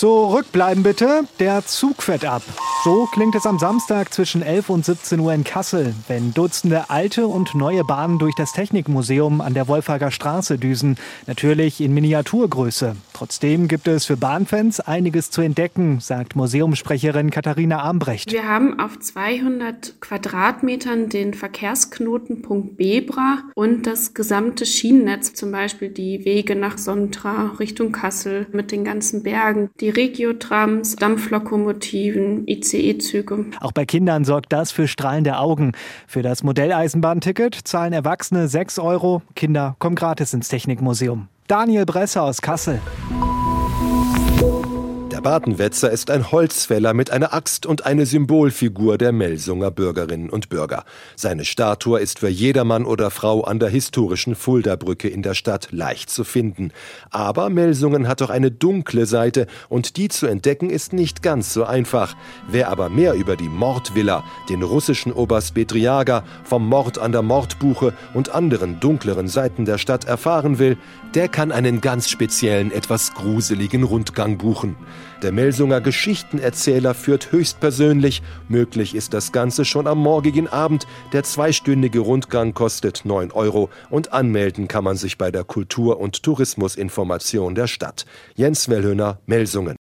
Zurückbleiben bitte, der Zug fährt ab. So klingt es am Samstag zwischen 11 und 17 Uhr in Kassel, wenn Dutzende alte und neue Bahnen durch das Technikmuseum an der Wolfhager Straße düsen. Natürlich in Miniaturgröße. Trotzdem gibt es für Bahnfans einiges zu entdecken, sagt Museumssprecherin Katharina Armbrecht. Wir haben auf 200 Quadratmetern den Verkehrsknotenpunkt Bebra und das gesamte Schienennetz, zum Beispiel die Wege nach Sontra Richtung Kassel mit den ganzen Bergen, die Regiotrams, Dampflokomotiven, ICE-Züge. Auch bei Kindern sorgt das für strahlende Augen. Für das Modelleisenbahnticket zahlen Erwachsene 6 Euro, Kinder kommen gratis ins Technikmuseum. Daniel Bresser aus Kassel. Der Bartenwetzer ist ein Holzfäller mit einer Axt und eine Symbolfigur der Melsunger Bürgerinnen und Bürger. Seine Statue ist für jedermann oder Frau an der historischen Fulda-Brücke in der Stadt leicht zu finden. Aber Melsungen hat auch eine dunkle Seite und die zu entdecken ist nicht ganz so einfach. Wer aber mehr über die Mordvilla, den russischen Oberst Bedriaga, vom Mord an der Mordbuche und anderen dunkleren Seiten der Stadt erfahren will, der kann einen ganz speziellen, etwas gruseligen Rundgang buchen. Der Melsunger Geschichtenerzähler führt höchstpersönlich. Möglich ist das Ganze schon am morgigen Abend. Der zweistündige Rundgang kostet 9 Euro und anmelden kann man sich bei der Kultur- und Tourismusinformation der Stadt. Jens Wellhöhner, Melsungen.